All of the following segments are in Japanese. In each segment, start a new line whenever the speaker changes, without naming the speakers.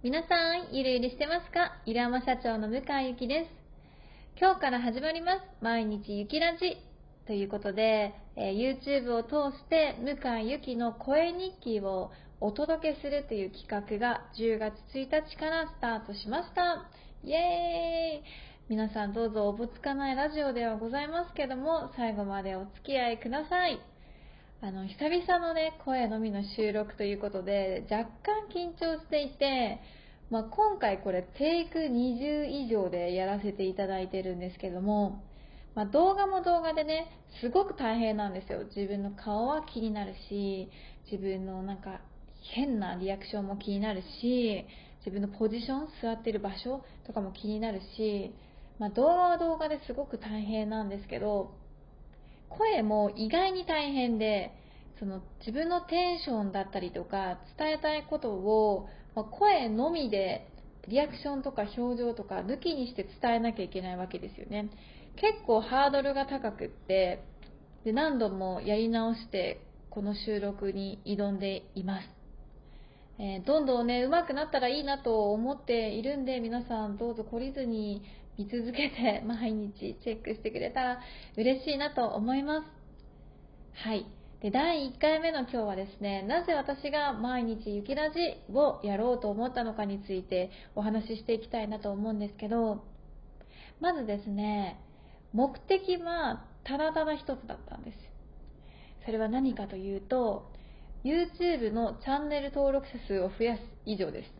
皆さん、ゆるゆるしてますか？イラマ社長の向井ゆきです。今日から始まります。毎日ゆきラジ。ということで、えー YouTube を通して向井ゆきの声日記をお届けするという企画が10月1日からスタートしました。イエーイ皆さんどうぞおぼつかないラジオではございますけども、最後までお付き合いください。あの、久々のね、声のみの収録ということで、若干緊張していて、まあ、今回これテイク20以上でやらせていただいてるんですけども、まあ、動画も動画でね、すごく大変なんですよ。自分の顔は気になるし、自分のなんか変なリアクションも気になるし、自分のポジション、座ってる場所とかも気になるし、まあ、動画は動画ですごく大変なんですけど、声も意外に大変で、その自分のテンションだったりとか伝えたいことを、ま声のみでリアクションとか表情とか抜きにして伝えなきゃいけないわけですよね。結構ハードルが高くって、で何度もやり直してこの収録に挑んでいます。えーどんどんね、上手くなったらいいなと思っているんで、皆さんどうぞ懲りずに見続けて毎日チェックしてくれたら嬉しいなと思います。はい。で、第1回目の今日はですね、なぜ私が毎日雪ラジをやろうと思ったのかについてお話ししていきたいなと思うんですけど、まずですね、目的はただただ一つだったんです。それは何かというと、YouTube のチャンネル登録者数を増やす以上です。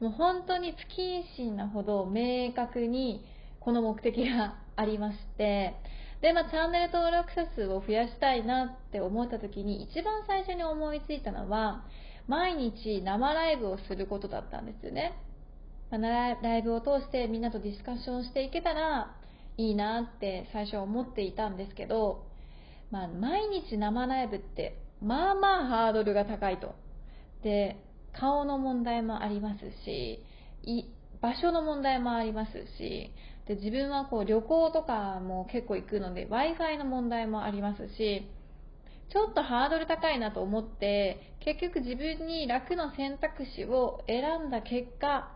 もう本当に不謹慎なほど明確にこの目的がありまして、で、まあ、チャンネル登録者数を増やしたいなって思った時に一番最初に思いついたのは、毎日生ライブをすることだったんですよね。まあライブを通してみんなとディスカッションしていけたらいいなって最初は思っていたんですけど、まあ、毎日生ライブって、まあまあハードルが高いと。で、顔の問題もありますし、い場所の問題もありますし、で自分はこう旅行とかも結構行くので Wi-Fi の問題もありますし、ちょっとハードル高いなと思って、結局自分に楽な選択肢を選んだ結果、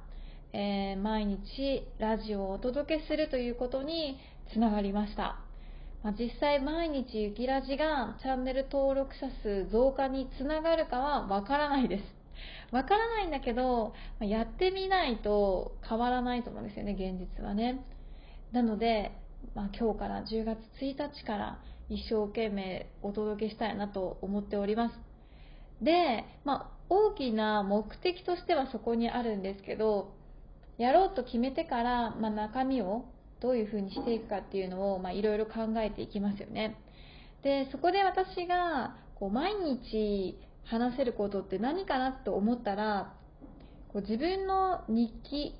えー毎日ラジオをお届けするということにつながりました。まあ、実際毎日ゆきラジがチャンネル登録者数増加につながるかはわからないです。わからないんだけど、まやってみないと変わらないと思うんですよね、現実はね。なので、まあ、今日から10月1日から一生懸命お届けしたいなと思っております。で、まあ、大きな目的としてはそこにあるんですけど、やろうと決めてから、まあ、中身をどういうふうにしていくかっていうのを、いろいろ考えていきますよね。で、そこで私が、こう、毎日話せることって何かなと思ったら、こう自分の日記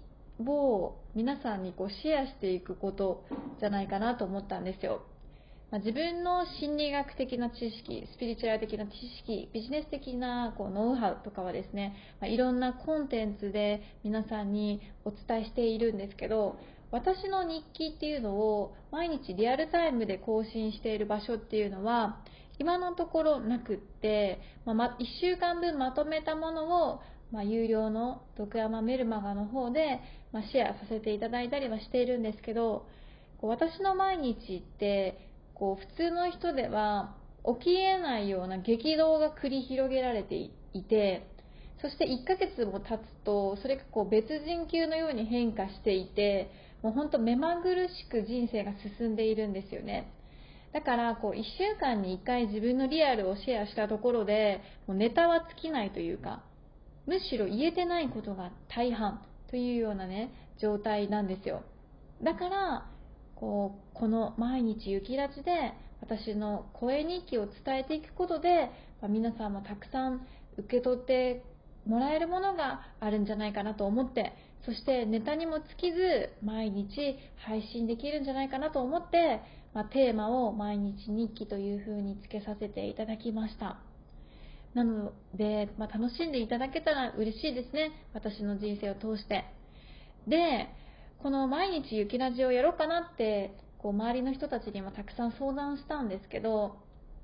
を皆さんにこうシェアしていくことじゃないかなと思ったんですよ。ま、自分の心理学的な知識、スピリチュアル的な知識、ビジネス的なこうノウハウとかはですね、ま、いろんなコンテンツで皆さんにお伝えしているんですけど、私の日記っていうのを毎日リアルタイムで更新している場所っていうのは、今のところなくって、まあ、1週間分まとめたものを、まあ、有料の徳山メルマガの方で、まあ、シェアさせていただいたりはしているんですけど、こう私の毎日って、こう普通の人では起きえないような激動が繰り広げられていて、そして1ヶ月も経つと、それがこう別人級のように変化していて、もう本当目まぐるしく人生が進んでいるんですよね。だから、こう、1週間に1回自分のリアルをシェアしたところで、もうネタは尽きないというか、むしろ言えてないことが大半というようなね、状態なんですよ。だから、こう、この毎日雪ラジで私の声日記を伝えていくことで、ま皆さんもたくさん受け取ってもらえるものがあるんじゃないかなと思って、そしてネタにも尽きず毎日配信できるんじゃないかなと思って、まあ、テーマを毎日日記という風につけさせていただきました。なので、まあ、楽しんでいただけたら嬉しいですね。私の人生を通して。で、この毎日雪ラジをやろうかなって、こう周りの人たちにもたくさん相談したんですけど、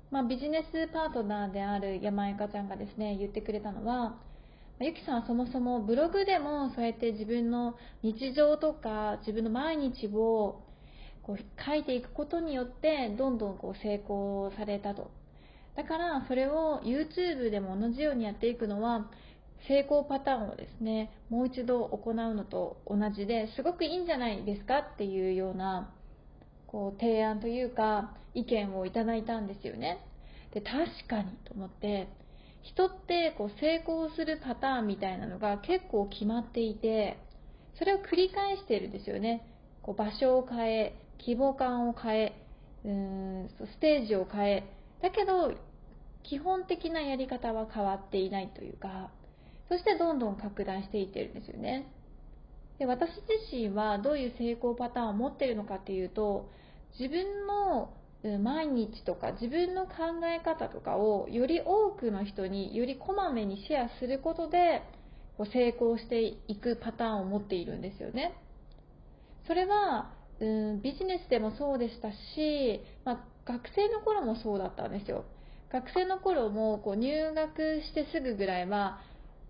まあ、ビジネスパートナーである山井香ちゃんがですね、言ってくれたのは、ゆきさんはそもそもブログでもそうやって自分の日常とか自分の毎日をこう書いていくことによってどんどんこう成功されたと。だからそれを YouTube でも同じようにやっていくのは成功パターンをですねもう一度行うのと同じですごくいいんじゃないですかっていうようなこう提案というか意見をいただいたんですよね。で確かにと思って人ってこう成功するパターンみたいなのが結構決まっていてそれを繰り返しているんですよね。こう場所を変え規模感を変えうーんステージを変え。だけど基本的なやり方は変わっていないというかそしてどんどん拡大していってるんですよね。で私自身はどういう成功パターンを持ってるのかっていうと自分の毎日とか自分の考え方とかをより多くの人によりこまめにシェアすることで成功していくパターンを持っているんですよね。それは、うん、ビジネスでもそうでしたし、まあ、学生の頃もそうだったんですよ。学生の頃もこう入学してすぐぐらいは、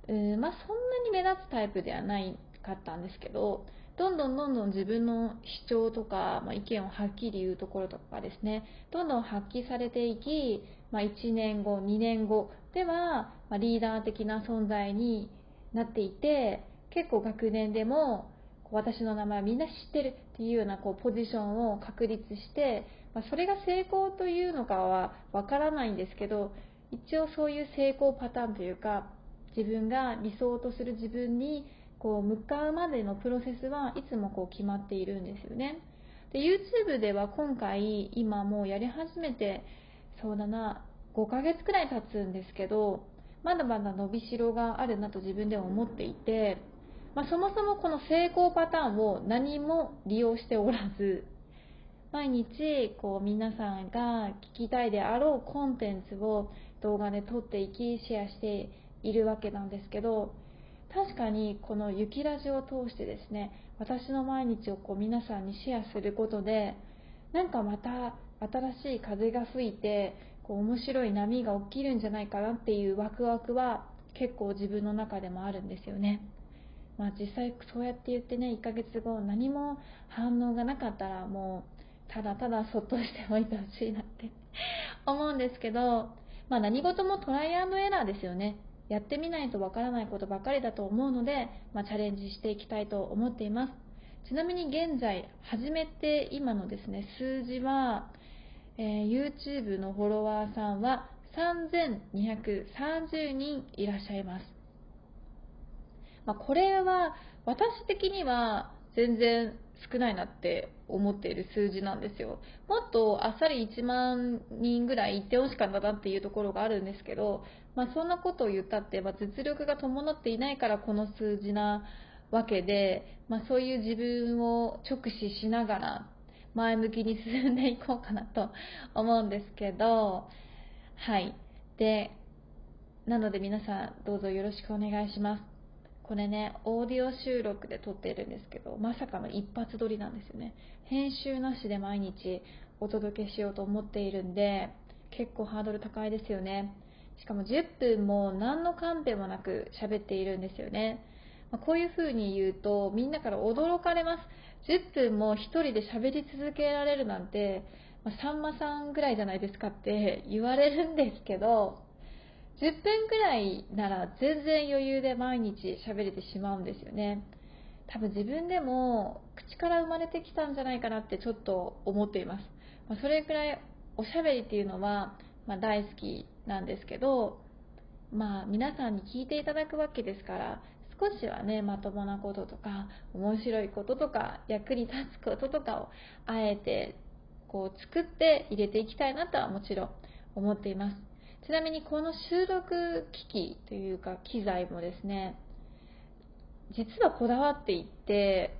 うんまあ、そんなに目立つタイプではないかったんですけど、どんどんどんどん自分の主張とか、まあ、意見をはっきり言うところとかですね、どんどん発揮されていき、まあ、1年後、2年後では、まあ、リーダー的な存在になっていて、結構学年でも、私の名前みんな知ってるっていうようなこうポジションを確立して、まあ、それが成功というのかはわからないんですけど、一応そういう成功パターンというか、自分が理想とする自分にこう向かうまでのプロセスはいつもこう決まっているんですよね。で YouTube では今回今もうやり始めてそうだな5ヶ月くらい経つんですけどまだまだ伸びしろがあるなと自分でも思っていて、まあ、そもそもこの成功パターンを何も利用しておらず毎日こう皆さんが聞きたいであろうコンテンツを動画で撮っていきシェアしているわけなんですけど確かにこの雪ラジオを通してですね私の毎日をこう皆さんにシェアすることでなんかまた新しい風が吹いてこう面白い波が起きるんじゃないかなっていうワクワクは結構自分の中でもあるんですよね。まあ、実際そうやって言ってね1ヶ月後何も反応がなかったらもうただただそっとしておいてほしいなって思うんですけど、まあ、何事もトライアンドエラーですよねやってみないとわからないことばかりだと思うので、まあ、チャレンジしていきたいと思っています。ちなみに現在始めて今のですね数字は、えー、YouTube のフォロワーさんは3230人いらっしゃいます、まあ、これは私的には全然少ないなって思っている数字なんですよ。もっとあっさり1万人ぐらい行ってほしかったなっていうところがあるんですけど、まあ、そんなことを言ったって、まあ、実力が伴っていないからこの数字なわけで、まあ、そういう自分を直視しながら前向きに進んでいこうかなと 思うんですけど、はい。で、なので皆さんどうぞよろしくお願いします。これね、オーディオ収録で撮っているんですけど、まさかの一発撮りなんですよね。編集なしで毎日お届けしようと思っているんで、結構ハードル高いですよね。しかも10分も何のカンペもなく喋っているんですよね。まあ、こういう風に言うと、みんなから驚かれます。10分も1人で喋り続けられるなんて、まあ、さんまさんぐらいじゃないですかって言われるんですけど、10分くらいなら全然余裕で毎日喋れてしまうんですよね。多分自分でも口から生まれてきたんじゃないかなってちょっと思っています。ま、それくらいおしゃべりっていうのは、まあ、大好きなんですけど、まあ皆さんに聞いていただくわけですから、少しはね、まともなこととか、面白いこととか、役に立つこととかをあえてこう作って入れていきたいなとはもちろん思っています。ちなみにこの収録機器というか機材もですね、実はこだわっていて、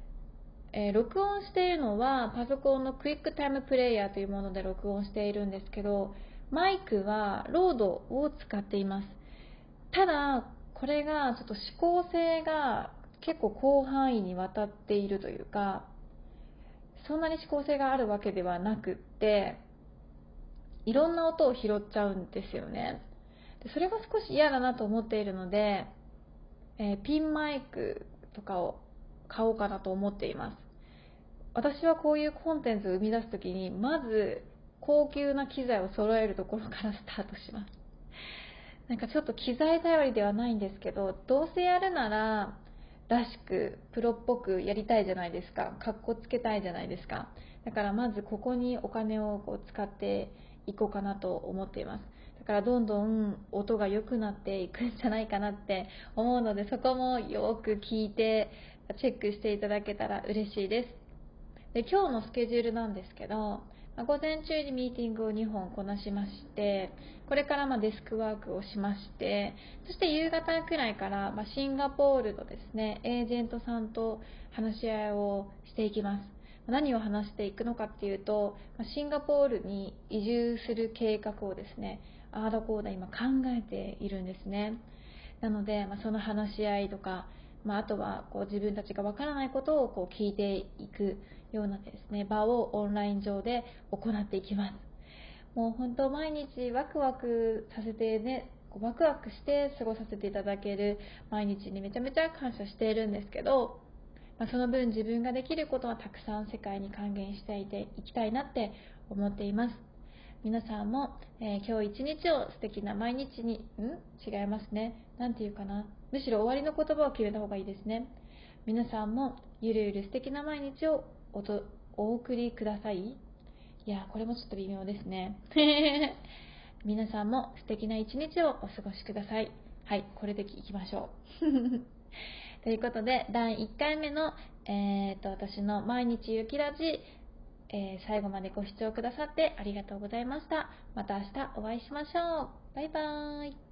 えー、録音しているのはパソコンのクイックタイムプレイヤーというもので録音しているんですけど、マイクはロードを使っています。ただ、これがちょっと指向性が結構広範囲にわたっているというか、そんなに指向性があるわけではなくって、いろんな音を拾っちゃうんですよね。でそれが少し嫌だなと思っているので、えー、ピンマイクとかを買おうかなと思っています。私はこういうコンテンツを生み出すときに、まず高級な機材を揃えるところからスタートします。なんかちょっと機材頼りではないんですけど、どうせやるなら、らしく、プロっぽくやりたいじゃないですか。かっこつけたいじゃないですか。だからまずここにお金をこう使っていこうかなと思っています。だからどんどん音が良くなっていくんじゃないかなって思うので、そこもよく聞いてチェックしていただけたら嬉しいです。で今日のスケジュールなんですけど、午前中にミーティングを2本こなしまして、これからまデスクワークをしまして、そして夕方くらいからまシンガポールのですね、エージェントさんと話し合いをしていきます。何を話していくのかっていうと、シンガポールに移住する計画をですね、アードコーダ今考えているんですね。なので、まあ、その話し合いとか、まあ、あとはこう自分たちがわからないことをこう聞いていくようなですね、場をオンライン上で行っていきます。もう本当毎日ワクワクさせてね、ワクワクして過ごさせていただける毎日にめちゃめちゃ感謝しているんですけど、まあ、その分自分ができることはたくさん世界に還元していていきたいなって思っています。皆さんも、えー、今日一日を素敵な毎日にう、ん？違いますね。なんていうかな？むしろ終わりの言葉を決めた方がいいですね。皆さんもゆるゆる素敵な毎日をおとお送りください。いや、これもちょっと微妙ですね。皆さんも素敵な一日をお過ごしください。はい、これでいきましょう。ということで、第1回目の、えーと、私の毎日雪ラジ、えー、最後までご視聴くださってありがとうございました。また明日お会いしましょう。バイバーイ。